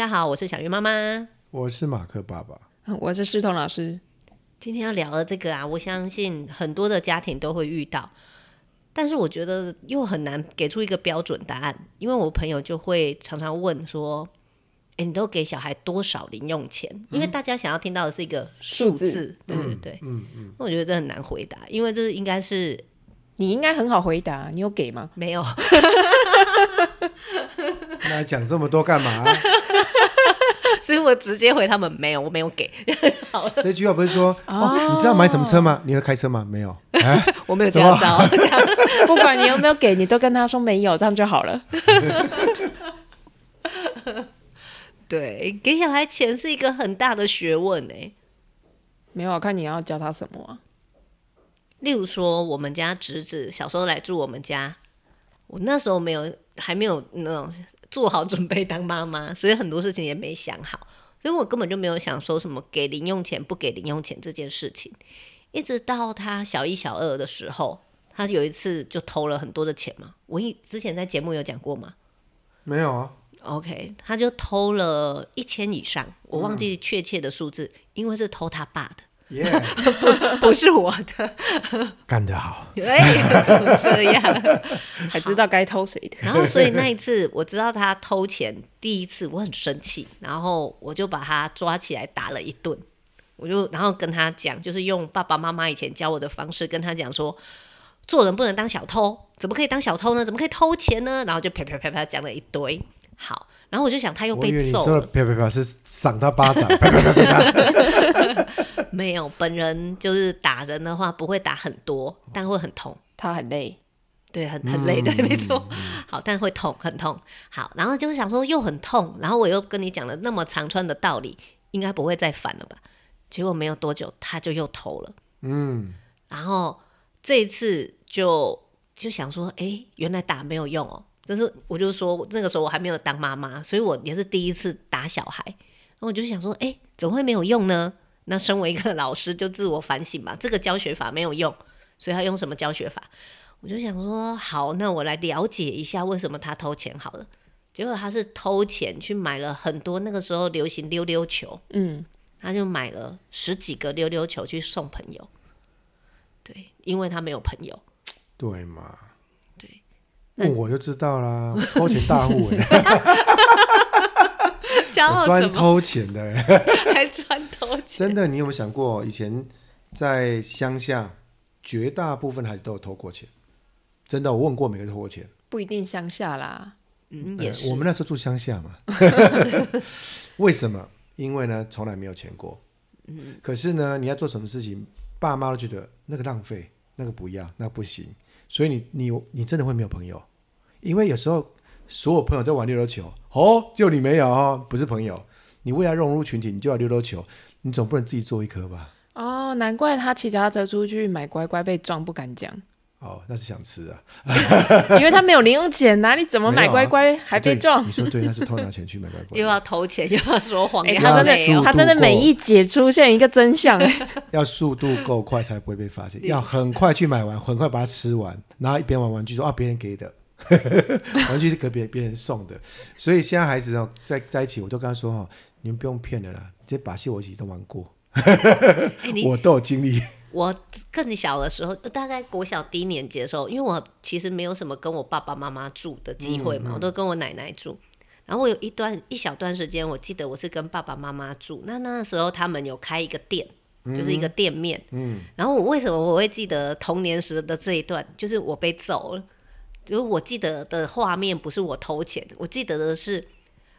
家好，我是小鱼妈妈，我是马克爸爸，我是诗彤老师。今天要聊的这个啊，我相信很多的家庭都会遇到，但是我觉得又很难给出一个标准答案，因为我朋友就会常常问说：“哎，你都给小孩多少零用钱？”嗯、因为大家想要听到的是一个数字，字对对对，嗯嗯，嗯我觉得这很难回答，因为这应该是你应该很好回答，你有给吗？没有。那讲这么多干嘛？所以我直接回他们没有，我没有给。好了，这句话不是说哦，你知道买什么车吗？你会开车吗？没有，我没有驾照。不管你有没有给，你都跟他说没有，这样就好了。对，给小孩钱是一个很大的学问诶。没有，看你要教他什么啊？例如说，我们家侄子小时候来住我们家，我那时候没有，还没有那种。做好准备当妈妈，所以很多事情也没想好，所以我根本就没有想说什么给零用钱不给零用钱这件事情。一直到他小一、小二的时候，他有一次就偷了很多的钱嘛。我一之前在节目有讲过吗？没有啊。OK，他就偷了一千以上，我忘记确切的数字，嗯、因为是偷他爸的。耶，Yeah. 不 不是我的，干得好！哎，怎么这样？还知道该偷谁的？然后，所以那一次我知道他偷钱，第一次我很生气，然后我就把他抓起来打了一顿。我就然后跟他讲，就是用爸爸妈妈以前教我的方式跟他讲说，做人不能当小偷，怎么可以当小偷呢？怎么可以偷钱呢？然后就啪啪啪啪讲了一堆。好，然后我就想他又被揍了，啪啪啪是赏他巴掌，啪啪啪啪。没有，本人就是打人的话不会打很多，但会很痛。他很累，对，很很累，对，没错。好，但会痛，很痛。好，然后就是想说又很痛，然后我又跟你讲了那么长串的道理，应该不会再反了吧？结果没有多久，他就又投了。嗯，然后这一次就就想说，哎，原来打没有用哦。就是我就说那个时候我还没有当妈妈，所以我也是第一次打小孩。然后我就想说，哎，怎么会没有用呢？那身为一个老师，就自我反省嘛，这个教学法没有用，所以他用什么教学法？我就想说，好，那我来了解一下为什么他偷钱好了。结果他是偷钱去买了很多那个时候流行溜溜球，嗯，他就买了十几个溜溜球去送朋友。对，因为他没有朋友。对嘛？对，问我就知道啦，偷钱大户 专偷钱的，还专偷钱。真的，你有没有想过，以前在乡下，绝大部分孩子都有偷过钱？真的，我问过每个人偷过钱。不一定乡下啦，嗯，也是。我们那时候住乡下嘛。为什么？因为呢，从来没有钱过。嗯。可是呢，你要做什么事情，爸妈都觉得那个浪费，那个不要，那个不行。所以你你你真的会没有朋友，因为有时候。所有朋友在玩溜溜球，哦，就你没有哦，不是朋友。你为了融入群体，你就要溜溜球，你总不能自己做一颗吧？哦，难怪他骑脚踏车出去买乖乖被撞，不敢讲。哦，那是想吃啊，因为他没有零用钱呐、啊、里怎么买乖乖还被撞？啊、你说对，那是偷拿钱去买乖乖，又要投钱又要说谎。哎、欸，他真的，他真的每一节出现一个真相。要速度够快才不会被发现，要很快去买完，很快把它吃完，然后一边玩玩具说啊，别人给的。玩具是给别别人送的，所以现在孩子哦，在在一起，我都跟他说哈，你们不用骗了啦，这把戏我一起都玩过，我都有经历。我更小的时候，大概国小低年级的时候，因为我其实没有什么跟我爸爸妈妈住的机会嘛，嗯嗯、我都跟我奶奶住。然后我有一段一小段时间，我记得我是跟爸爸妈妈住。那那时候他们有开一个店，就是一个店面。嗯。然后我为什么我会记得童年时的这一段？就是我被揍了。就我记得的画面不是我偷钱，我记得的是，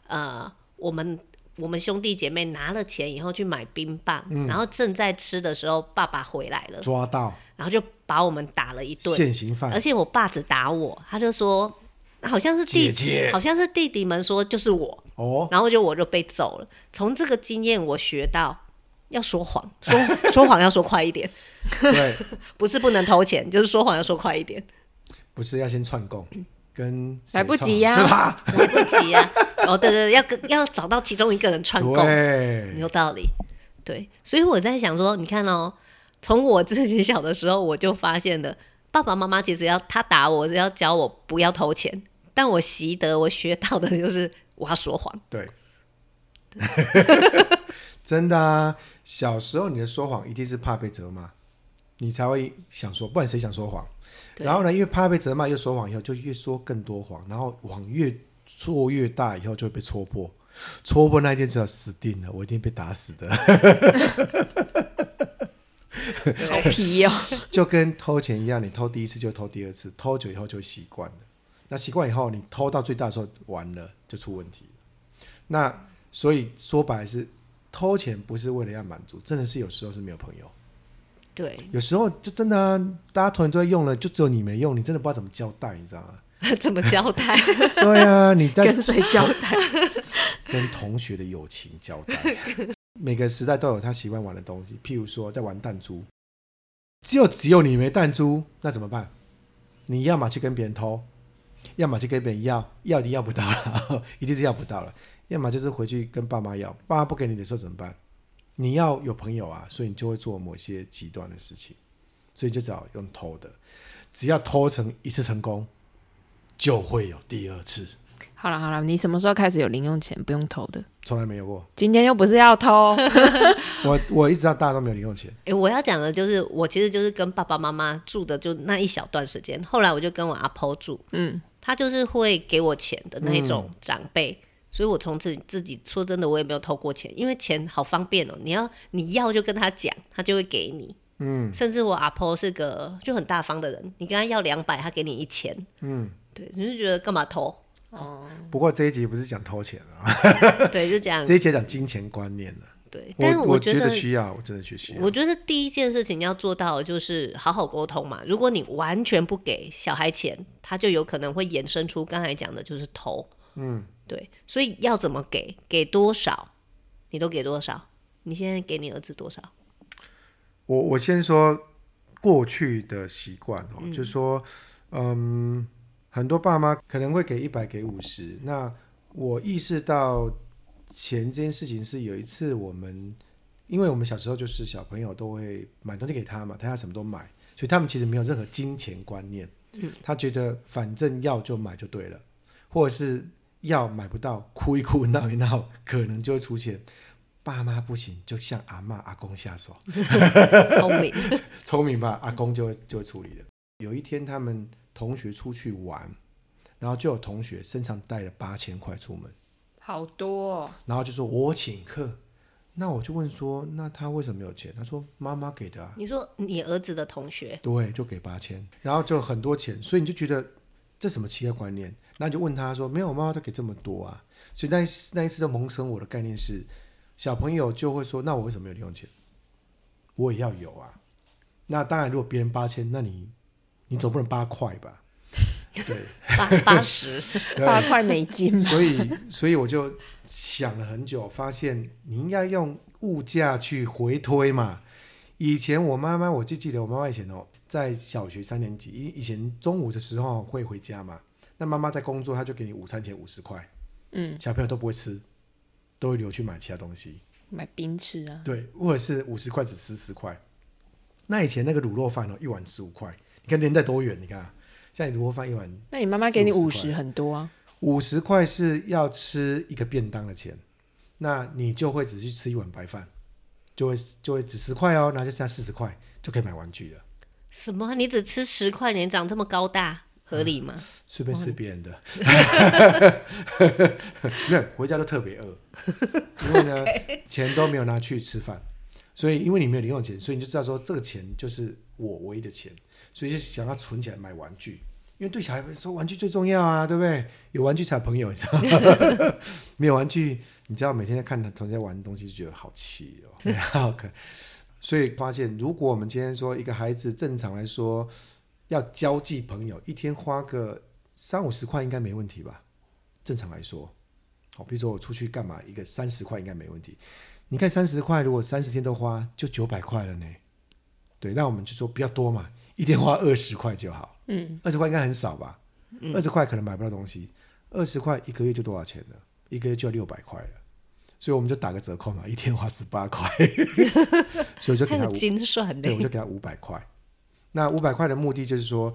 呃，我们我们兄弟姐妹拿了钱以后去买冰棒，嗯、然后正在吃的时候，爸爸回来了，抓到，然后就把我们打了一顿，现行犯。而且我爸只打我，他就说好像是弟弟，好像是弟弟们说就是我，哦，然后就我就被揍了。从这个经验我学到要说谎，说说谎要说快一点，对，不是不能偷钱，就是说谎要说快一点。不是要先串供，跟来不及呀，来不及呀。哦，对对，要跟要找到其中一个人串供，对有道理。对，所以我在想说，你看哦，从我自己小的时候，我就发现了，爸爸妈妈其实要他打我是要教我不要偷钱，但我习得我学到的就是我要说谎。对，真的啊，小时候你的说谎一定是怕被责骂，你才会想说，不然谁想说谎？然后呢，因为怕被责骂又说谎，以后就越说更多谎，然后谎越做越大，以后就会被戳破。戳破那一天就要死定了，我一定被打死的。好皮哦，就跟偷钱一样，你偷第一次就偷第二次，偷久以后就习惯了。那习惯以后，你偷到最大的时候，完了就出问题。那所以说白了是偷钱不是为了要满足，真的是有时候是没有朋友。对，有时候就真的啊，大家同学都在用了，就只有你没用，你真的不知道怎么交代，你知道吗？怎么交代？对啊，你在 跟谁交代？跟同学的友情交代。每个时代都有他喜欢玩的东西，譬如说在玩弹珠，只有只有你没弹珠，那怎么办？你要么去跟别人偷，要么去跟别人要，要一定要不到了，一定是要不到了。要么就是回去跟爸妈要，爸妈不给你的时候怎么办？你要有朋友啊，所以你就会做某些极端的事情，所以就只好用偷的。只要偷成一次成功，就会有第二次。好了好了，你什么时候开始有零用钱不用偷的？从来没有过。今天又不是要偷，我我一直到大家都没有零用钱。哎、欸，我要讲的就是，我其实就是跟爸爸妈妈住的就那一小段时间，后来我就跟我阿婆住，嗯，他就是会给我钱的那种长辈。嗯所以我从此自己说真的，我也没有偷过钱，因为钱好方便哦。你要你要就跟他讲，他就会给你。嗯，甚至我阿婆是个就很大方的人，你跟他要两百，他给你一千。嗯，对，你就觉得干嘛偷？哦。不过这一集不是讲偷钱啊。对，就讲这一集讲金钱观念了。对，但是我觉得，我觉得需要，我真的去需要。我觉得第一件事情要做到就是好好沟通嘛。如果你完全不给小孩钱，他就有可能会衍生出刚才讲的就是偷。嗯。对，所以要怎么给，给多少，你都给多少？你现在给你儿子多少？我我先说过去的习惯哦，嗯、就是说，嗯，很多爸妈可能会给一百，给五十。那我意识到钱这件事情是有一次我们，因为我们小时候就是小朋友都会买东西给他嘛，他要什么都买，所以他们其实没有任何金钱观念。嗯，他觉得反正要就买就对了，或者是。要买不到，哭一哭，闹一闹，可能就会出现。爸妈不行，就向阿嬷、阿公下手。聪明，聪明吧？阿公就会就会处理的。有一天，他们同学出去玩，然后就有同学身上带了八千块出门，好多哦。然后就说：“我请客。”那我就问说：“那他为什么没有钱？”他说：“妈妈给的啊。”你说你儿子的同学？对，就给八千，然后就很多钱，所以你就觉得这什么奇怪观念？那就问他说：“没有，我妈妈都给这么多啊。”所以那那一次的萌生我的概念是，小朋友就会说：“那我为什么没有零用钱？我也要有啊。”那当然，如果别人八千，那你你总不能八块吧？对，八八十八块美金。所以，所以我就想了很久，发现你应该用物价去回推嘛。以前我妈妈，我就记得我妈妈以前哦，在小学三年级，以以前中午的时候会回家嘛。那妈妈在工作，她就给你午餐钱五十块，嗯，小朋友都不会吃，都会留去买其他东西，买冰吃啊，对，或者是五十块只吃十块。那以前那个卤肉饭哦，一碗十五块，你看年代多远？你看，现在卤肉饭一碗，那你妈妈给你五十很多啊？五十块是要吃一个便当的钱，那你就会只去吃一碗白饭，就会就会只十块哦，然后就剩下四十块就可以买玩具了。什么？你只吃十块，你长这么高大？合理吗？随、嗯、便吃别人的，没有回家都特别饿，因为呢钱都没有拿去吃饭，所以因为你没有零用钱，所以你就知道说这个钱就是我唯一的钱，所以就想要存起来买玩具，因为对小孩来说玩具最重要啊，对不对？有玩具才有朋友，你知道吗？没有玩具，你知道每天在看同学玩的东西就觉得好气哦，好可，所以发现如果我们今天说一个孩子正常来说。要交际朋友，一天花个三五十块应该没问题吧？正常来说，好，比如说我出去干嘛，一个三十块应该没问题。你看三十块，如果三十天都花，就九百块了呢。对，那我们就说比较多嘛，一天花二十块就好。嗯，二十块应该很少吧？二十块可能买不到东西，二十块一个月就多少钱呢？一个月就要六百块了。所以我们就打个折扣嘛，一天花十八块，所以我就给他精算，对，我就给他五百块。那五百块的目的就是说，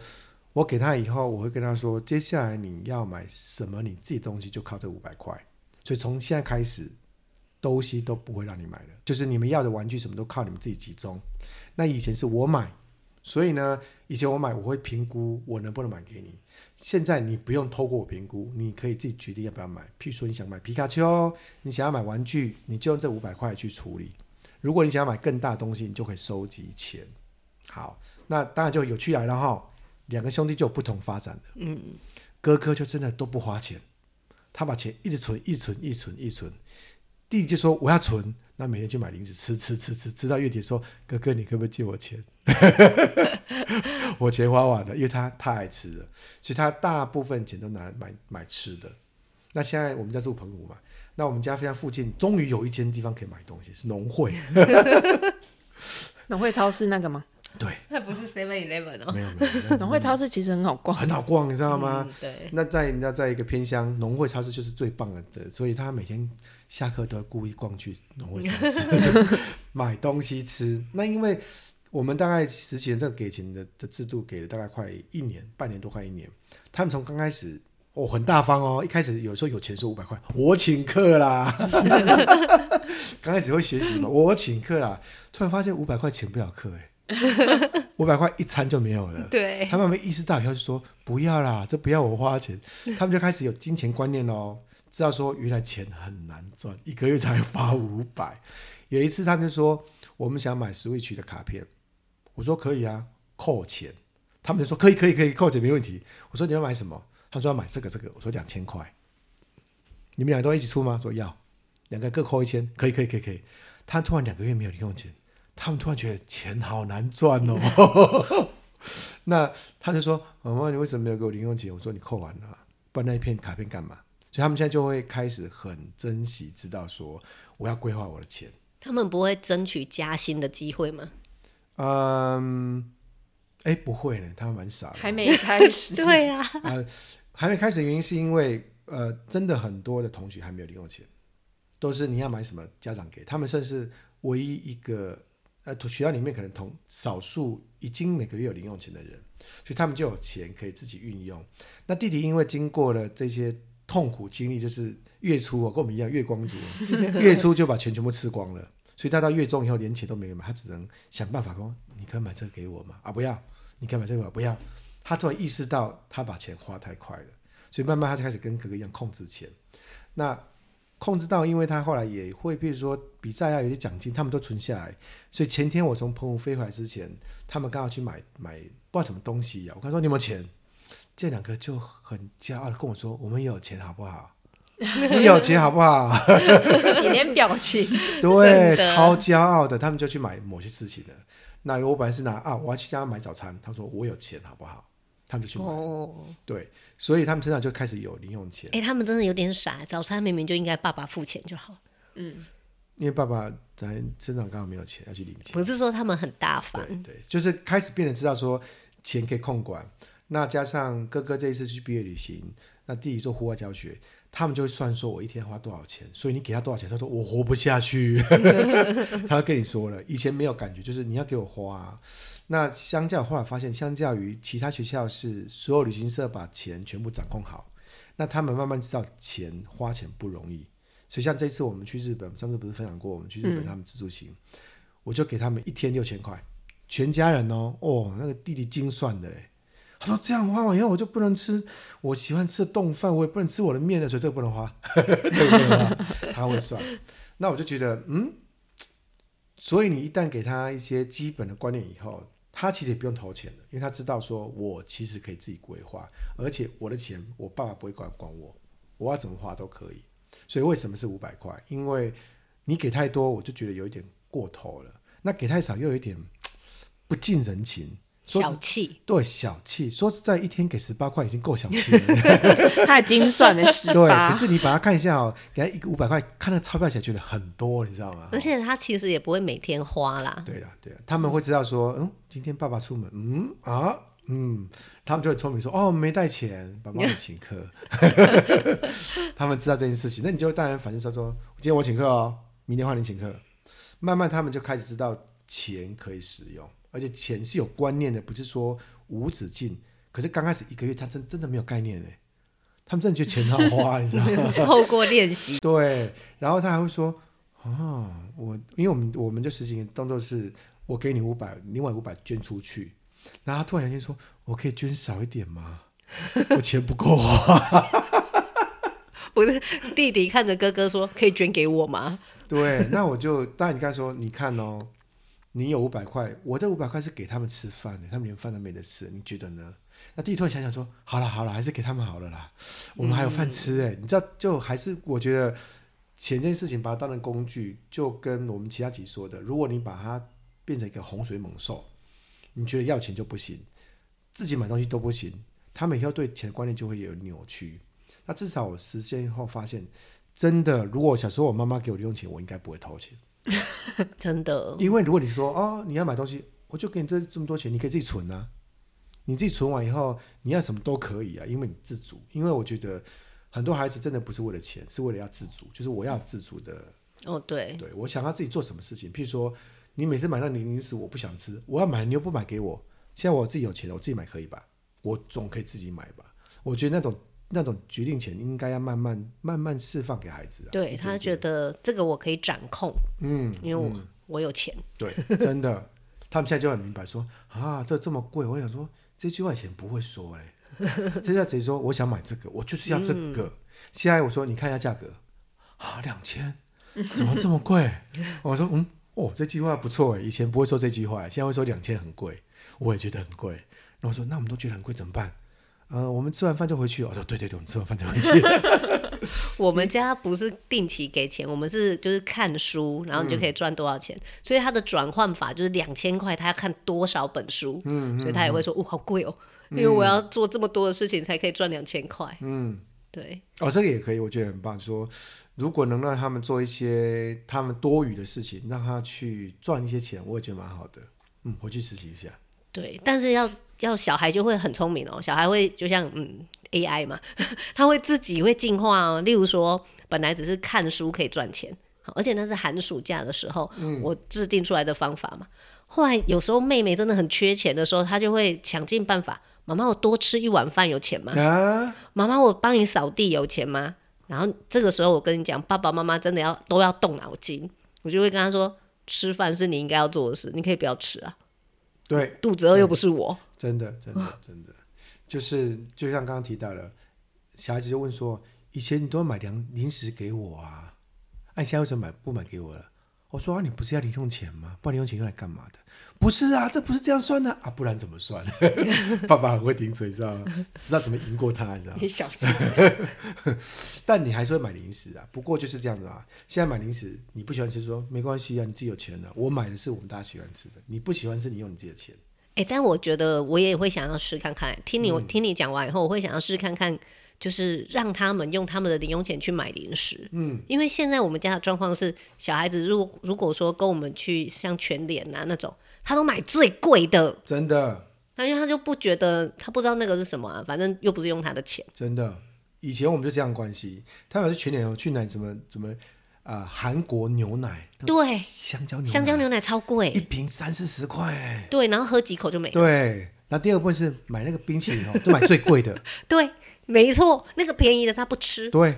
我给他以后，我会跟他说，接下来你要买什么，你自己东西就靠这五百块。所以从现在开始，东西都不会让你买了，就是你们要的玩具什么都靠你们自己集中。那以前是我买，所以呢，以前我买我会评估我能不能买给你。现在你不用透过我评估，你可以自己决定要不要买。譬如说你想买皮卡丘，你想要买玩具，你就用这五百块去处理。如果你想要买更大的东西，你就可以收集钱。好，那当然就有趣来了哈。两个兄弟就有不同发展的。嗯，哥哥就真的都不花钱。他把钱一直存，一存，一存，一存。弟弟就说：“我要存，那每天去买零食吃，吃，吃，吃，吃到月底说：‘哥哥，你可不可以借我钱？’ 我钱花完了，因为他太爱吃了，所以他大部分钱都拿来买买吃的。那现在我们在住澎湖嘛，那我们家非常附近，终于有一间地方可以买东西，是农会。农会超市那个吗？”对，那不是 Seven Eleven 哦。没有没有，农会超市其实很好逛，很好逛，你知道吗？嗯、对。那在你知道，在一个偏乡，农会超市就是最棒的，所以他每天下课都要故意逛去农会超市 买东西吃。那因为我们大概实行这个给钱的的制度，给了大概快一年，半年多快一年。他们从刚开始哦很大方哦，一开始有时候有钱收五百块，我请客啦。刚开始会学习嘛，我请客啦，突然发现五百块请不了客哎。五百块一餐就没有了。对，他们没意识到以后就说不要啦，这不要我花钱。他们就开始有金钱观念哦，知道说原来钱很难赚，一个月才发五百。有一次他们就说我们想买 Switch 的卡片，我说可以啊，扣钱。他们就说可以可以可以扣钱没问题。我说你要买什么？他说要买这个这个。我说两千块，你们两个都一起出吗？说要，两个各扣一千，可以可以可以可以。他突然两个月没有零用钱。他们突然觉得钱好难赚哦，那他就说：“妈妈，你为什么没有给我零用钱？”我说：“你扣完了，不然那一片卡片干嘛？”所以他们现在就会开始很珍惜，知道说我要规划我的钱。他们不会争取加薪的机会吗？嗯，哎，不会呢，他们蛮傻的，还没开始。对啊，呃，还没开始的原因是因为呃，真的很多的同学还没有零用钱，都是你要买什么家长给他们，甚至唯一一个。呃，学校里面可能同少数已经每个月有零用钱的人，所以他们就有钱可以自己运用。那弟弟因为经过了这些痛苦经历，就是月初哦，跟我们一样月光族，月初就把钱全部吃光了，所以他到月中以后连钱都没有嘛，他只能想办法说：“你可以买这个给我吗？”啊，不要！你可以买这个吗？不要！他突然意识到他把钱花太快了，所以慢慢他就开始跟哥哥一样控制钱。那控制到，因为他后来也会，比如说比赛啊，有些奖金，他们都存下来。所以前天我从澎湖飞回来之前，他们刚好去买买不知道什么东西呀、啊。我跟他说：“你有没有钱？”这两个就很骄傲的跟我说：“我们有钱，好不好？你有钱，好不好？”一点表情，对，超骄傲的。他们就去买某些事情了。那我本来是拿啊，我要去家买早餐。他说：“我有钱，好不好？”他们就去买。哦，对。所以他们身上就开始有零用钱。哎、欸，他们真的有点傻。早餐明明就应该爸爸付钱就好。嗯，因为爸爸在身上刚好没有钱要去领钱。不是说他们很大方。对对，就是开始变得知道说钱可以控管。那加上哥哥这一次去毕业旅行，那弟弟做户外教学，他们就会算说我一天花多少钱。所以你给他多少钱，他说我活不下去。他会跟你说了，以前没有感觉，就是你要给我花、啊。那相较后来发现，相较于其他学校是所有旅行社把钱全部掌控好，那他们慢慢知道钱花钱不容易。所以像这次我们去日本，上次不是分享过我们去日本他们自助行，我就给他们一天六千块，全家人哦哦，那个弟弟精算的嘞，他说这样花完以后我就不能吃我喜欢吃的冻饭，我也不能吃我的面的，所以这个不能花，他会算。那我就觉得嗯，所以你一旦给他一些基本的观念以后。他其实也不用投钱的，因为他知道说，我其实可以自己规划，而且我的钱，我爸爸不会管管我，我要怎么花都可以。所以为什么是五百块？因为你给太多，我就觉得有一点过头了；那给太少，又有一点不近人情。小气，对，小气。说实在，一天给十八块已经够小气了。他已经算了十八。对，可是你把它看一下哦，给他一个五百块，看那钞票起来觉得很多，你知道吗？而且他其实也不会每天花啦。对啦，对啦，他们会知道说，嗯，今天爸爸出门，嗯啊，嗯，他们就会聪明说，哦，没带钱，爸爸会请客。他们知道这件事情，那你就当然反正说说，今天我请客哦，明天换你请客。慢慢他们就开始知道钱可以使用。而且钱是有观念的，不是说无止境。可是刚开始一个月，他真真的没有概念哎，他们真的觉得钱好花，你知道吗？透过练习，对。然后他还会说：“啊，我因为我们我们就实行动作是，我给你五百，另外五百捐出去。然后他突然间说：“我可以捐少一点吗？我钱不够花。”不是，弟弟看着哥哥说：“可以捐给我吗？”对，那我就当然你刚才说，你看哦，你有五百块，我这五百块是给他们吃饭的，他们连饭都没得吃，你觉得呢？那弟弟突然想想说：“好了好了，还是给他们好了啦，我们还有饭吃哎。嗯”你知道，就还是我觉得钱这件事情把它当成工具，就跟我们其他几说的，如果你把它变成一个洪水猛兽。你觉得要钱就不行，自己买东西都不行，他们以后对钱的观念就会有扭曲。那至少我实践后发现，真的，如果小时候我妈妈给我零用钱，我应该不会偷钱。真的，因为如果你说哦，你要买东西，我就给你这这么多钱，你可以自己存啊。你自己存完以后，你要什么都可以啊，因为你自主。因为我觉得很多孩子真的不是为了钱，是为了要自主，就是我要自主的。哦，对，对我想要自己做什么事情，譬如说。你每次买那零零食，我不想吃，我要买，你又不买给我。现在我自己有钱了，我自己买可以吧？我总可以自己买吧？我觉得那种那种决定权应该要慢慢慢慢释放给孩子啊。对，他觉得这个我可以掌控，嗯，因为我、嗯、我有钱。对，真的，他们现在就很明白说啊，这这么贵，我想说这句话以前不会说哎、欸，这下谁说我想买这个，我就是要这个。嗯、现在我说你看一下价格啊，两千，怎么这么贵？我说嗯。哦，这句话不错哎，以前不会说这句话，现在会说两千很贵，我也觉得很贵。然后我说，那我们都觉得很贵，怎么办？嗯、呃，我们吃完饭就回去。我说，对对对，我们吃完饭就回去。我们家不是定期给钱，我们是就是看书，然后你就可以赚多少钱。嗯、所以他的转换法就是两千块，他要看多少本书。嗯，所以他也会说，哦，好贵哦，因为我要做这么多的事情才可以赚两千块。嗯，对。哦，这个也可以，我觉得很棒。说。如果能让他们做一些他们多余的事情，让他去赚一些钱，我也觉得蛮好的。嗯，回去实习一下。对，但是要要小孩就会很聪明哦，小孩会就像嗯 AI 嘛，他会自己会进化哦。例如说，本来只是看书可以赚钱，而且那是寒暑假的时候，嗯，我制定出来的方法嘛。后来有时候妹妹真的很缺钱的时候，她就会想尽办法。妈妈，我多吃一碗饭有钱吗？啊，妈妈，我帮你扫地有钱吗？然后这个时候，我跟你讲，爸爸妈妈真的要都要动脑筋。我就会跟他说，吃饭是你应该要做的事，你可以不要吃啊。对，肚子饿又不是我。真的，真的，真的，就是就像刚刚提到了，小孩子就问说，以前你都要买零零食给我啊，哎，现在为什么买不买给我了？我说啊，你不是要零用钱吗？不然零用钱用来干嘛的？不是啊，这不是这样算的啊，不然怎么算？爸爸很会顶嘴，知道吗？知道怎么赢过他，你知道吗？你小心。但你还是会买零食啊，不过就是这样子啊。现在买零食，你不喜欢吃说，说没关系啊，你自己有钱的。我买的是我们大家喜欢吃的，你不喜欢吃，你用你自己的钱。哎、欸，但我觉得我也会想要试看看。听你、嗯、听你讲完以后，我会想要试看看，就是让他们用他们的零用钱去买零食。嗯，因为现在我们家的状况是，小孩子如果如果说跟我们去像全联啊那种。他都买最贵的，真的。那因为他就不觉得，他不知道那个是什么啊，反正又不是用他的钱。真的，以前我们就这样关系。他们是全年去买什么什么啊？韩国牛奶，对，香蕉牛奶，香蕉牛奶超贵，一瓶三四十块。对，然后喝几口就没了。对，那第二部分是买那个冰淇淋哦，就买最贵的。对，没错，那个便宜的他不吃。对，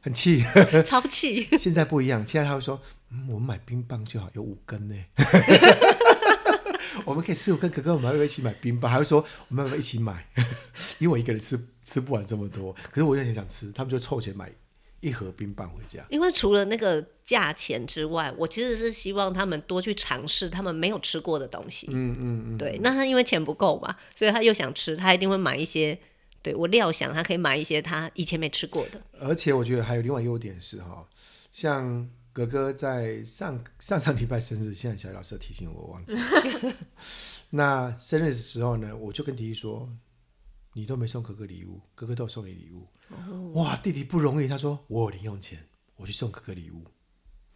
很气，超气。现在不一样，现在他会说，嗯，我们买冰棒就好，有五根呢。我们可以四五跟哥哥，我们还会一起买冰棒，还会说我们要不要一起买？因为我一个人吃吃不完这么多，可是我有点想吃，他们就凑钱买一盒冰棒回家。因为除了那个价钱之外，我其实是希望他们多去尝试他们没有吃过的东西。嗯嗯嗯，对。那他因为钱不够嘛，所以他又想吃，他一定会买一些。对，我料想他可以买一些他以前没吃过的。而且我觉得还有另外优点是哈，像。哥哥在上上上礼拜生日，现在小老师提醒我，我忘记了。那生日的时候呢，我就跟弟弟说：“你都没送哥哥礼物，哥哥都有送你礼物。哦”哇，弟弟不容易。他说：“我有零用钱，我去送哥哥礼物。”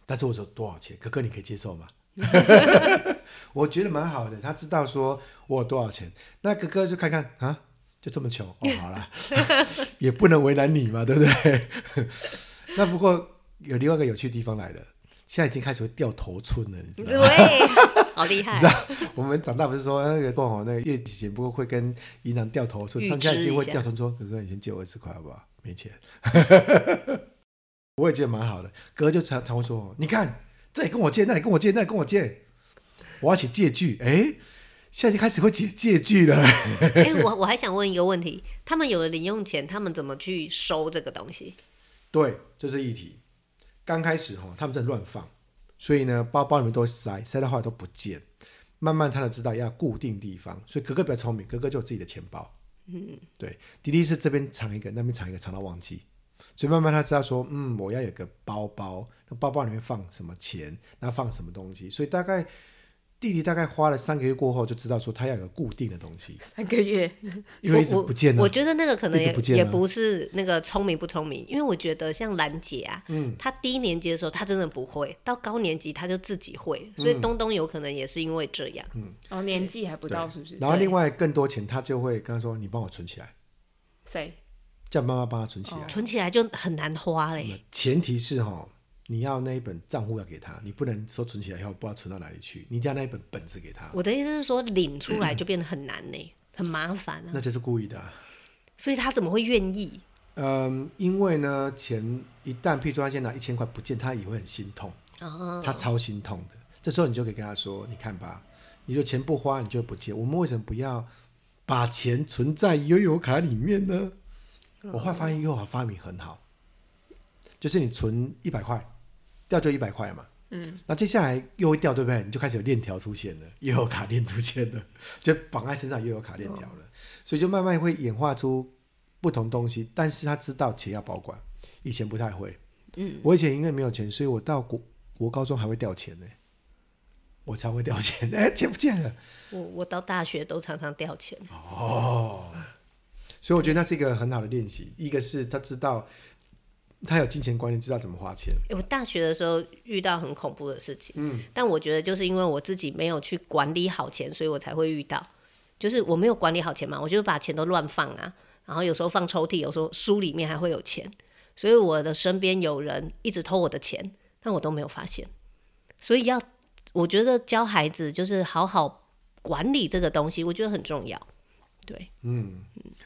但是我说多少钱？哥哥你可以接受吗？我觉得蛮好的。他知道说我有多少钱，那哥哥就看看啊，就这么穷哦，好了，也不能为难你嘛，对不对？那不过。有另外一个有趣的地方来了，现在已经开始会掉头寸了，你知道吗？对，好厉害！你知道我们长大不是说那个过好那个月底前不过会跟银行掉头寸，他们现在已经会掉头寸说：“哥哥，你先借我一十块好不好？没钱。”我也觉得蛮好的。哥就常常会说：“你看，这里跟我借，那里跟我借，那里跟我借，我要写借据。”哎，现在就开始会写借据了。哎，我我还想问一个问题：他们有了零用钱，他们怎么去收这个东西？对，这是议题。刚开始哈，他们在乱放，所以呢，包包里面都会塞，塞到后来都不见。慢慢他就知道要固定地方，所以哥哥比较聪明，哥哥就有自己的钱包。嗯，对，弟弟是这边藏一个，那边藏一个，藏到忘记。所以慢慢他知道说，嗯，我要有个包包，那包包里面放什么钱，那放什么东西。所以大概。弟弟大概花了三个月过后，就知道说他要有个固定的东西。三个月，因为一直不见了。我觉得那个可能也也不是那个聪明不聪明，因为我觉得像兰姐啊，嗯，她低年级的时候她真的不会，到高年级她就自己会，所以东东有可能也是因为这样。嗯，哦，年纪还不到是不是？然后另外更多钱，他就会跟他说：“你帮我存起来。”谁？叫妈妈帮他存起来。存起来就很难花嘞。前提是哈。你要那一本账户要给他，你不能说存起来以后不知道存到哪里去，你一定要那一本本子给他。我的意思是说，领出来就变得很难呢、很麻烦啊。那就是故意的、啊。所以他怎么会愿意？嗯，因为呢，钱一旦譬如说他先拿一千块不见，他也会很心痛。哦。他超心痛的，这时候你就可以跟他说：“你看吧，你的钱不花，你就不见。我们为什么不要把钱存在悠游卡里面呢？”哦、我后来发现悠游卡发明很好，就是你存一百块。掉就一百块嘛，嗯，那接下来又会掉，对不对？你就开始有链条出现了，又有卡链出现了，就绑在身上又有卡链条了，哦、所以就慢慢会演化出不同东西。但是他知道钱要保管，以前不太会，嗯，我以前因为没有钱，所以我到国国高中还会掉钱呢，我才会掉钱，哎，钱不见了。我我到大学都常常掉钱。哦，所以我觉得那是一个很好的练习，一个是他知道。他有金钱观念，知道怎么花钱。我大学的时候遇到很恐怖的事情，嗯，但我觉得就是因为我自己没有去管理好钱，所以我才会遇到。就是我没有管理好钱嘛，我就把钱都乱放啊，然后有时候放抽屉，有时候书里面还会有钱，所以我的身边有人一直偷我的钱，但我都没有发现。所以要我觉得教孩子就是好好管理这个东西，我觉得很重要。对，嗯，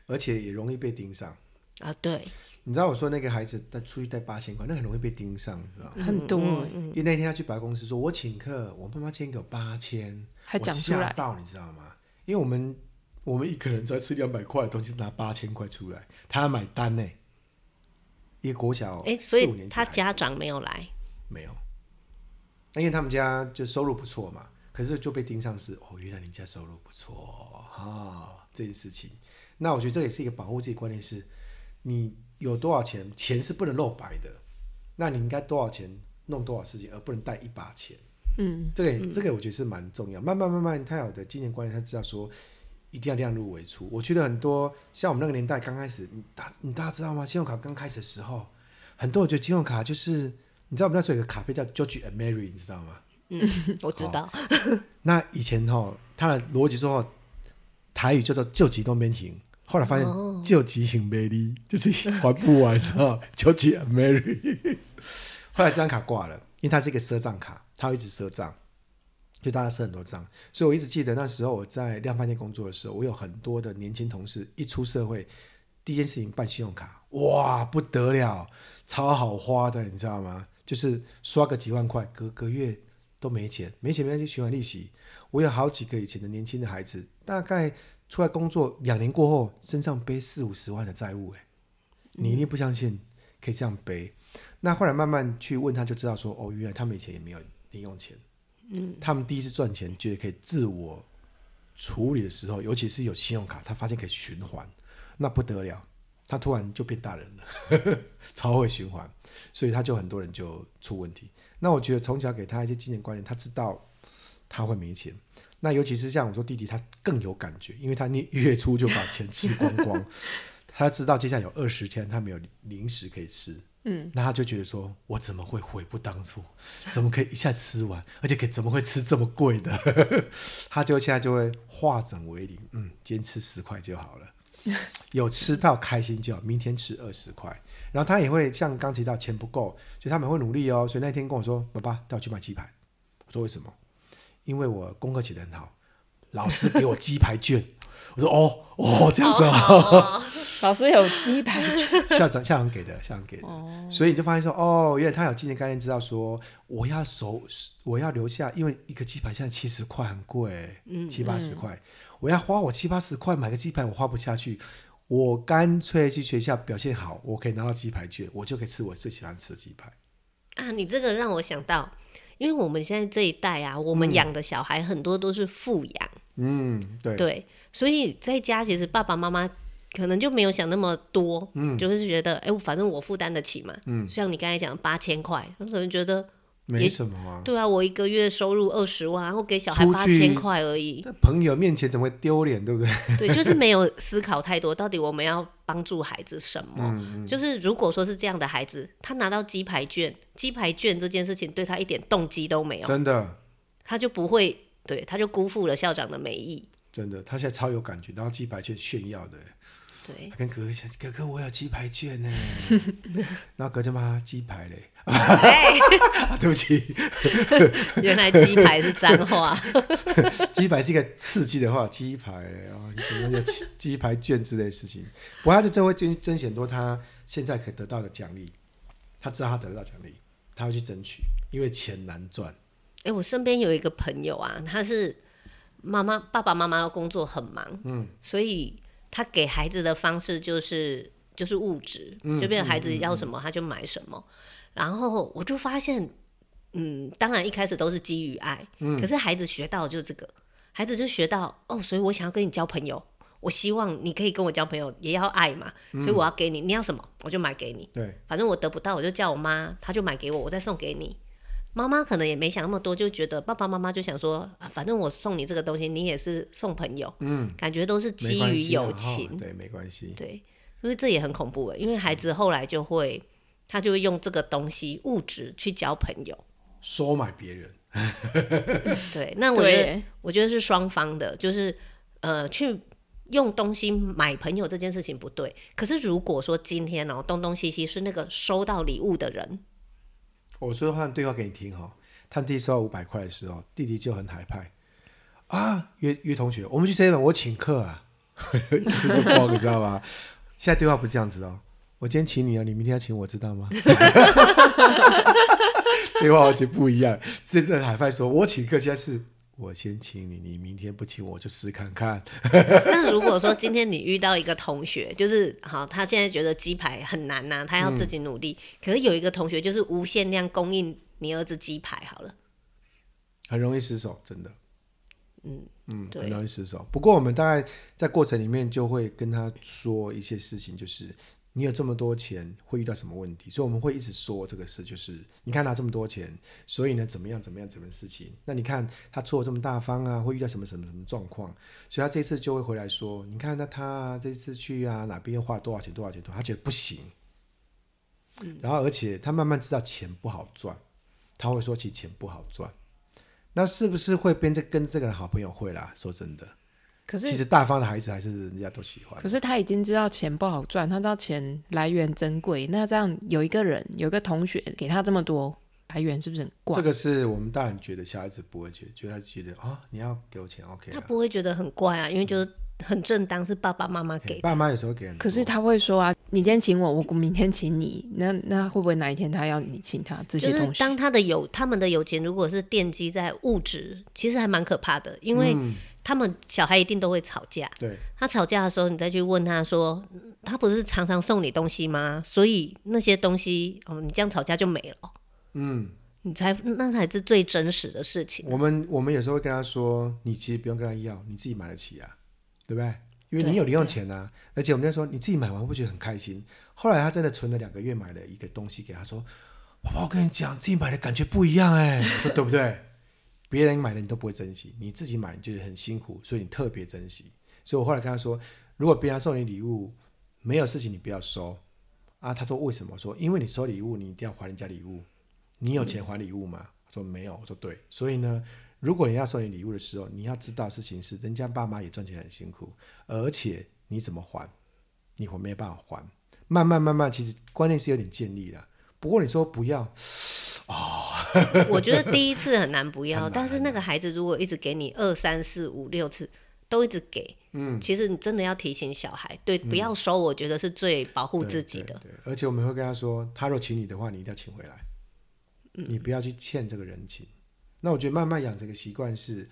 而且也容易被盯上啊，对。你知道我说那个孩子他出去带八千块，那很容易被盯上，你知道吗？很多，因为那天他去百货公司说：“我请客，我妈妈今天给我八千。”还讲出来，到你知道吗？因为我们我们一个人才吃两百块的东西，拿八千块出来，他要买单呢。一个国小哎，所以他家长没有来，没有。那因为他们家就收入不错嘛，可是就被盯上是哦，原来人家收入不错哈、哦，这件事情。那我觉得这也是一个保护自己观念是，你。有多少钱？钱是不能露白的。那你应该多少钱弄多少事情，而不能带一把钱。嗯，这个、嗯、这个我觉得是蛮重要。慢慢慢慢，他有的金钱观念，他知道说一定要量入为出。我觉得很多像我们那个年代刚开始，你大你大家知道吗？信用卡刚开始的时候，很多人觉得信用卡就是你知道我们那时候有个卡片叫 George and Mary，你知道吗？嗯，我知道。那以前哈，他的逻辑说台语叫做救急东边停。后来发现救急很美丽，就是还不完，知道救急很美丽。后来这张卡挂了，因为它是一个赊账卡，它会一直赊账，就大家赊很多账。所以我一直记得那时候我在量贩店工作的时候，我有很多的年轻同事一出社会，第一件事情办信用卡，哇不得了，超好花的，你知道吗？就是刷个几万块，隔个月都没钱，没钱没关系，循环利息。我有好几个以前的年轻的孩子，大概。出来工作两年过后，身上背四五十万的债务，哎，你一定不相信可以这样背。那后来慢慢去问他，就知道说，哦，原来他们以前也没有零用钱。嗯，他们第一次赚钱，觉得可以自我处理的时候，尤其是有信用卡，他发现可以循环，那不得了，他突然就变大人了，超会循环，所以他就很多人就出问题。那我觉得从小给他一些金钱观念，他知道他会没钱。那尤其是像我说弟弟，他更有感觉，因为他月月初就把钱吃光光，他知道接下来有二十天他没有零食可以吃，嗯，那他就觉得说，我怎么会悔不当初？怎么可以一下吃完，而且可以怎么会吃这么贵的？他就现在就会化整为零，嗯，今天吃十块就好了，有吃到开心就好，明天吃二十块，然后他也会像刚提到钱不够，所以他们会努力哦。所以那天跟我说，爸爸带我去买鸡排，我说为什么？因为我功课写得很好，老师给我鸡排券，我说哦哦这样子啊，哦 老师有鸡排券，校长校长给的，校长给的，哦、所以你就发现说哦，原来他有纪念概念，知道说我要守，我要留下，因为一个鸡排现在七十块很贵，嗯，七八十块，嗯、我要花我七八十块买个鸡排，我花不下去，我干脆去学校表现好，我可以拿到鸡排券，我就可以吃我最喜欢吃的鸡排。啊，你这个让我想到，因为我们现在这一代啊，我们养的小孩很多都是富养，嗯，对，对，所以在家其实爸爸妈妈可能就没有想那么多，嗯，就是觉得，哎、欸，反正我负担得起嘛，嗯，像你刚才讲八千块，我可能觉得。没什么啊，对啊，我一个月收入二十万，然后给小孩八千块而已。朋友面前怎么会丢脸，对不对？对，就是没有思考太多，到底我们要帮助孩子什么？就是如果说是这样的孩子，他拿到鸡排券，鸡排券这件事情对他一点动机都没有，真的，他就不会，对，他就辜负了校长的美意。真的，他现在超有感觉，然后鸡排券炫耀的。对，跟哥哥讲，哥哥我有鸡排券呢，然后哥就骂他鸡排嘞，对不起，原来鸡排是脏话，鸡排是一个刺激的话，鸡排啊，你怎么叫鸡排券之类的事情？不过他就最会争争取多他现在可以得到的奖励，他知道他得到奖励，他会去争取，因为钱难赚。哎，我身边有一个朋友啊，他是妈妈爸爸妈妈的工作很忙，嗯，所以。他给孩子的方式就是就是物质，嗯、就变成孩子要什么、嗯、他就买什么。然后我就发现，嗯，当然一开始都是基于爱，嗯、可是孩子学到就是这个，孩子就学到哦，所以我想要跟你交朋友，我希望你可以跟我交朋友，也要爱嘛，所以我要给你，你要什么我就买给你。对，反正我得不到，我就叫我妈，她就买给我，我再送给你。妈妈可能也没想那么多，就觉得爸爸妈妈就想说，啊，反正我送你这个东西，你也是送朋友，嗯，感觉都是基于友情，啊哦，对，没关系，对，所以这也很恐怖诶，因为孩子后来就会，他就会用这个东西物质去交朋友，收买别人，对，那我觉得我觉得是双方的，就是呃，去用东西买朋友这件事情不对，可是如果说今天哦，东东西西是那个收到礼物的人。我说话对话给你听哈，他弟弟收到五百块的时候，弟弟就很海派啊，约约同学，我们去 seven，我请客啊，一次就爆，你知道吗？现在对话不是这样子哦，我今天请你啊，你明天要请我，知道吗？对话完全不一样，这次海派说，我请客，现在是我先请你，你明天不请我就试看看。但是如果说今天你遇到一个同学，就是好，他现在觉得鸡排很难呐、啊，他要自己努力。嗯、可是有一个同学就是无限量供应你儿子鸡排，好了，很容易失手，真的。嗯嗯，很容易失手。不过我们大概在过程里面就会跟他说一些事情，就是。你有这么多钱，会遇到什么问题？所以我们会一直说这个事，就是你看他这么多钱，所以呢，怎么样怎么样怎么事情？那你看他做这么大方啊，会遇到什么什么什么状况？所以他这次就会回来说，你看那他这次去啊哪边又花多少钱多少钱多少，他觉得不行。嗯、然后而且他慢慢知道钱不好赚，他会说起钱不好赚，那是不是会变成跟这个人好朋友会啦？说真的。可是，其实大方的孩子还是人家都喜欢。可是他已经知道钱不好赚，他知道钱来源珍贵。那这样有一个人，有一个同学给他这么多来源，是不是很怪？这个是我们大人觉得，小孩子不会觉得，觉得他觉得啊、哦，你要给我钱，OK。他不会觉得很怪啊，因为就是很正当，是爸爸妈妈给。爸妈有时候给。可是他会说啊，你今天请我，我明天请你，那那会不会哪一天他要你请他？这些东西。就是当他的有他们的有钱，如果是奠基在物质，其实还蛮可怕的，因为、嗯。他们小孩一定都会吵架。对，他吵架的时候，你再去问他说：“他不是常常送你东西吗？所以那些东西，哦，你这样吵架就没了。”嗯，你才那才是最真实的事情啊。我们我们有时候会跟他说：“你其实不用跟他要，你自己买得起啊，对不对？因为你有零用钱啊。”而且我们在说：“你自己买完会不觉得很开心？”后来他真的存了两个月，买了一个东西给他说：“宝宝，我跟你讲，自己买的感觉不一样哎，说对不对？”别人买的你都不会珍惜，你自己买你就是很辛苦，所以你特别珍惜。所以我后来跟他说，如果别人送你礼物，没有事情你不要收啊。他说为什么？说因为你收礼物，你一定要还人家礼物。你有钱还礼物吗？我说没有。我说对。所以呢，如果人家送你礼物的时候，你要知道事情是人家爸妈也赚钱很辛苦，而且你怎么还，你会没办法还。慢慢慢慢，其实观念是有点建立了。不过你说不要。哦，我觉得第一次很难不要，但是那个孩子如果一直给你二三四五六次，都一直给，嗯，其实你真的要提醒小孩，对，不要收，我觉得是最保护自己的。对，对，对，而且我们会跟他说，他若请你的话，你一定要请回来，嗯，你不要去欠这个人情。那我觉得慢慢养成个习惯是，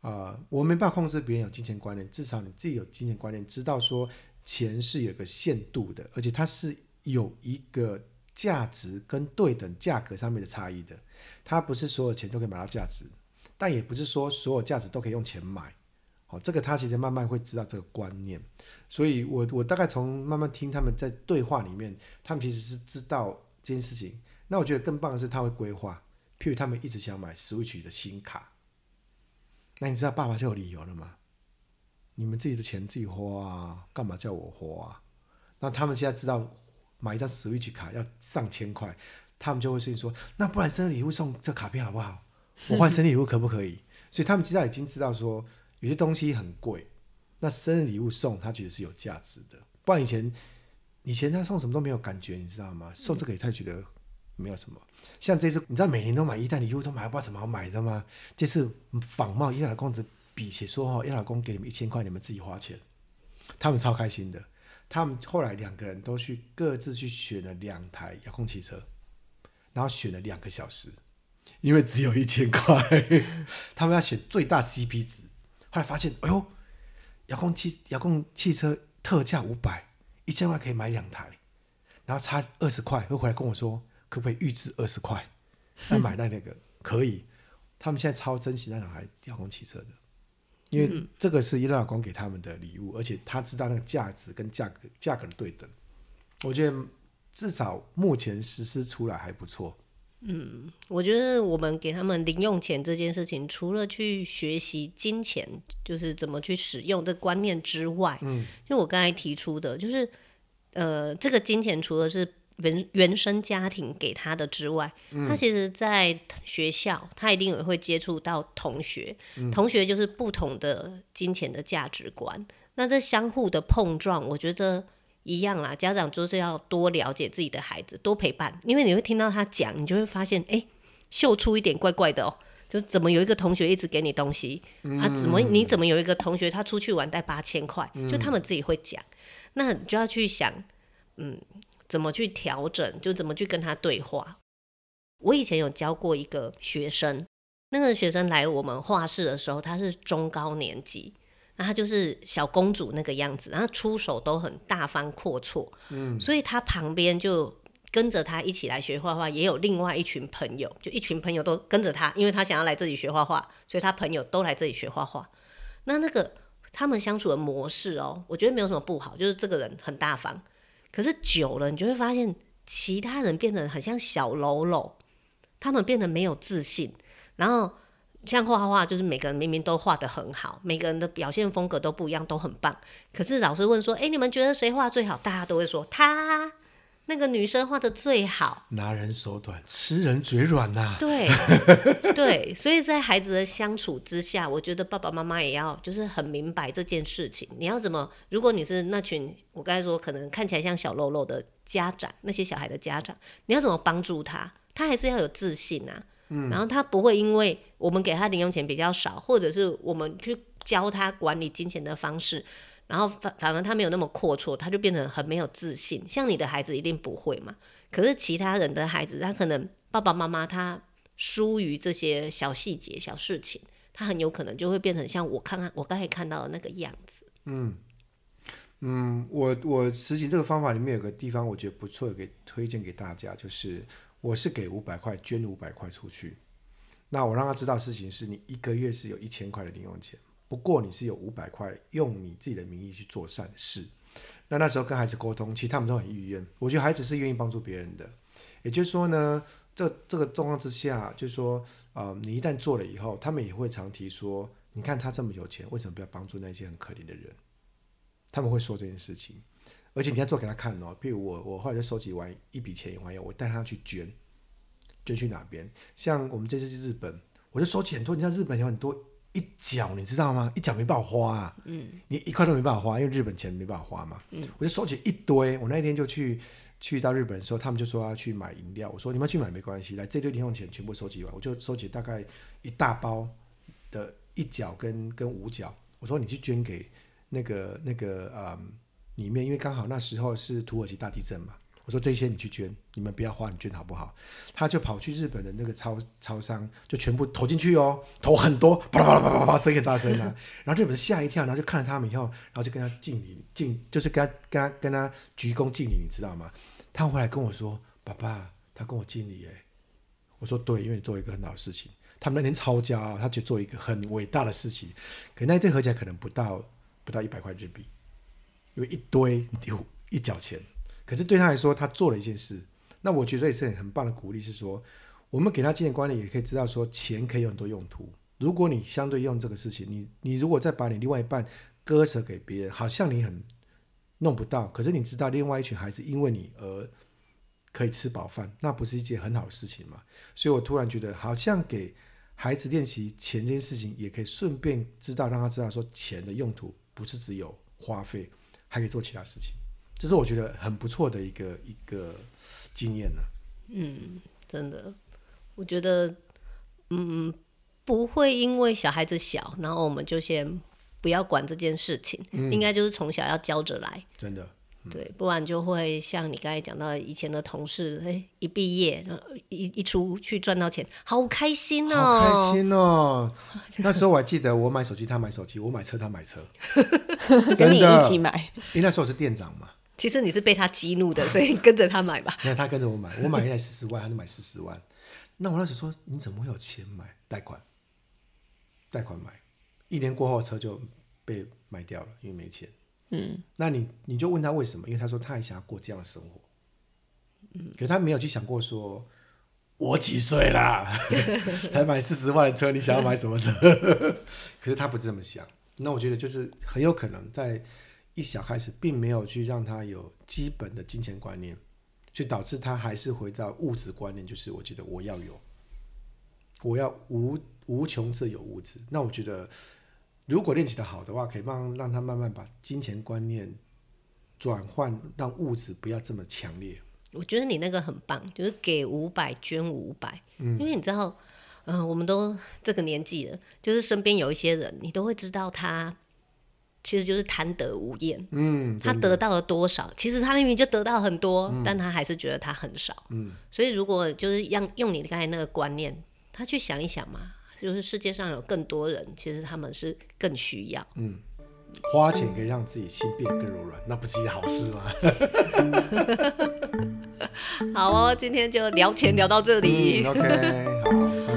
啊、呃，我没办法控制别人有金钱观念，至少你自己有金钱观念，知道说钱是有个限度的，而且它是有一个价值跟对等价格上面的差异的。它不是所有钱都可以买到价值，但也不是说所有价值都可以用钱买。好，这个他其实慢慢会知道这个观念。所以我我大概从慢慢听他们在对话里面，他们其实是知道这件事情。那我觉得更棒的是他会规划。譬如他们一直想买 Switch 的新卡，那你知道爸爸就有理由了吗？你们自己的钱自己花啊，干嘛叫我花啊？那他们现在知道买一张 Switch 卡要上千块，他们就会说：那不然生日礼物送这卡片好不好？我换生日礼物可不可以？所以他们知道已经知道说有些东西很贵，那生日礼物送他觉得是有价值的。不然以前以前他送什么都没有感觉，你知道吗？送这个也太觉得。没有什么，像这次你知道每年都买一袋礼物都买不到什么好买的吗？这次仿冒伊老公子比起说哈，伊老公给你们一千块，你们自己花钱，他们超开心的。他们后来两个人都去各自去选了两台遥控汽车，然后选了两个小时，因为只有一千块，他们要选最大 CP 值。后来发现，哎呦，遥控汽遥控汽车特价五百，一千块可以买两台，然后差二十块，会回来跟我说。可不可以预支二十块？来买那那个 可以。他们现在超珍惜那两台遥控汽车的，因为这个是伊拉老公给他们的礼物，而且他知道那个价值跟价格价格的对等。我觉得至少目前实施出来还不错。嗯，我觉得我们给他们零用钱这件事情，除了去学习金钱，就是怎么去使用这观念之外，嗯，因为我刚才提出的，就是呃，这个金钱除了是。原原生家庭给他的之外，嗯、他其实，在学校，他一定也会接触到同学，嗯、同学就是不同的金钱的价值观。那这相互的碰撞，我觉得一样啦。家长就是要多了解自己的孩子，多陪伴，因为你会听到他讲，你就会发现，哎、欸，嗅出一点怪怪的哦、喔，就怎么有一个同学一直给你东西，嗯、啊，怎么你怎么有一个同学他出去玩带八千块，嗯、就他们自己会讲，那你就要去想，嗯。怎么去调整？就怎么去跟他对话。我以前有教过一个学生，那个学生来我们画室的时候，他是中高年级，那她就是小公主那个样子，然后出手都很大方阔绰，嗯，所以她旁边就跟着她一起来学画画，也有另外一群朋友，就一群朋友都跟着她，因为她想要来这里学画画，所以她朋友都来这里学画画。那那个他们相处的模式哦，我觉得没有什么不好，就是这个人很大方。可是久了，你就会发现其他人变得很像小喽啰，他们变得没有自信。然后像画画，就是每个人明明都画得很好，每个人的表现风格都不一样，都很棒。可是老师问说：“哎，你们觉得谁画最好？”大家都会说他。那个女生画的最好，拿人手短，吃人嘴软呐、啊。对 对，所以在孩子的相处之下，我觉得爸爸妈妈也要就是很明白这件事情。你要怎么？如果你是那群我刚才说可能看起来像小喽啰的家长，那些小孩的家长，你要怎么帮助他？他还是要有自信啊。嗯。然后他不会因为我们给他零用钱比较少，或者是我们去教他管理金钱的方式。然后反反而他没有那么阔绰，他就变得很没有自信。像你的孩子一定不会嘛？可是其他人的孩子，他可能爸爸妈妈他疏于这些小细节、小事情，他很有可能就会变成像我看看我刚才看到的那个样子。嗯嗯，我我实行这个方法里面有个地方我觉得不错，给推荐给大家，就是我是给五百块，捐五百块出去。那我让他知道事情是你一个月是有一千块的零用钱。不过你是有五百块，用你自己的名义去做善事。那那时候跟孩子沟通，其实他们都很意愿。我觉得孩子是愿意帮助别人的。也就是说呢，这这个状况之下，就是说，呃，你一旦做了以后，他们也会常提说，你看他这么有钱，为什么不要帮助那些很可怜的人？他们会说这件事情，而且你要做给他看哦。譬如我，我后来就收集完一笔钱以后，我带他去捐，捐去哪边？像我们这次去日本，我就收集很多。你像日本有很多。一角你知道吗？一角没办法花啊，嗯，你一块都没办法花，因为日本钱没办法花嘛，嗯，我就收集一堆。我那一天就去去到日本的时候，他们就说要去买饮料，我说你们去买没关系，来这堆零用钱全部收集完，我就收集大概一大包的一角跟跟五角，我说你去捐给那个那个嗯里面，因为刚好那时候是土耳其大地震嘛。我说这些你去捐，你们不要花，你捐好不好？他就跑去日本的那个超超商，就全部投进去哦，投很多，啪啦啪啦啪啦啪，声音很大声啊。然后日本人吓一跳，然后就看了他们以后，然后就跟他敬礼，敬就是跟他跟他跟他鞠躬敬礼，你知道吗？他回来跟我说：“爸爸，他跟我敬礼。”哎，我说对，因为你做一个很好的事情。他们那天超骄傲，他就做一个很伟大的事情。可那一堆合起来可能不到不到一百块日币，因为一堆丢一角钱。可是对他来说，他做了一件事。那我觉得这也是很棒的鼓励，是说我们给他金钱观念，也可以知道说钱可以有很多用途。如果你相对用这个事情，你你如果再把你另外一半割舍给别人，好像你很弄不到。可是你知道，另外一群孩子因为你而可以吃饱饭，那不是一件很好的事情吗？所以我突然觉得，好像给孩子练习钱这件事情，也可以顺便知道，让他知道说钱的用途不是只有花费，还可以做其他事情。这是我觉得很不错的一个一个经验呢。嗯，真的，我觉得，嗯，不会因为小孩子小，然后我们就先不要管这件事情。嗯，应该就是从小要教着来。真的。对，不然就会像你刚才讲到以前的同事，哎，一毕业，一一出去赚到钱，好开心哦，好开心哦。那时候我还记得，我买手机，他买手机；我买车，他买车，跟你一起买。因为那时候我是店长嘛。其实你是被他激怒的，所以跟着他买吧。那他跟着我买，我买一台四十万，他就买四十万。那我那时候说，你怎么会有钱买贷款？贷款买，一年过后车就被卖掉了，因为没钱。嗯，那你你就问他为什么？因为他说他也想要过这样的生活。嗯，可是他没有去想过说，我几岁啦，才买四十万的车，你想要买什么车？可是他不是这么想。那我觉得就是很有可能在。一小开始并没有去让他有基本的金钱观念，就导致他还是回到物质观念，就是我觉得我要有，我要无无穷自有物质。那我觉得如果练习的好的话，可以让让他慢慢把金钱观念转换，让物质不要这么强烈。我觉得你那个很棒，就是给五百捐五百，嗯，因为你知道，嗯、呃，我们都这个年纪了，就是身边有一些人，你都会知道他。其实就是贪得无厌，嗯，他得到了多少？其实他明明就得到很多，嗯，但他还是觉得他很少，嗯。所以如果就是让用你刚才那个观念，他去想一想嘛，就是世界上有更多人，其实他们是更需要，嗯。花钱可以让自己心变得更柔软，那不是一件好事吗？好哦，今天就聊钱聊到这里，嗯，OK，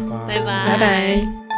好，拜拜，拜拜，拜拜。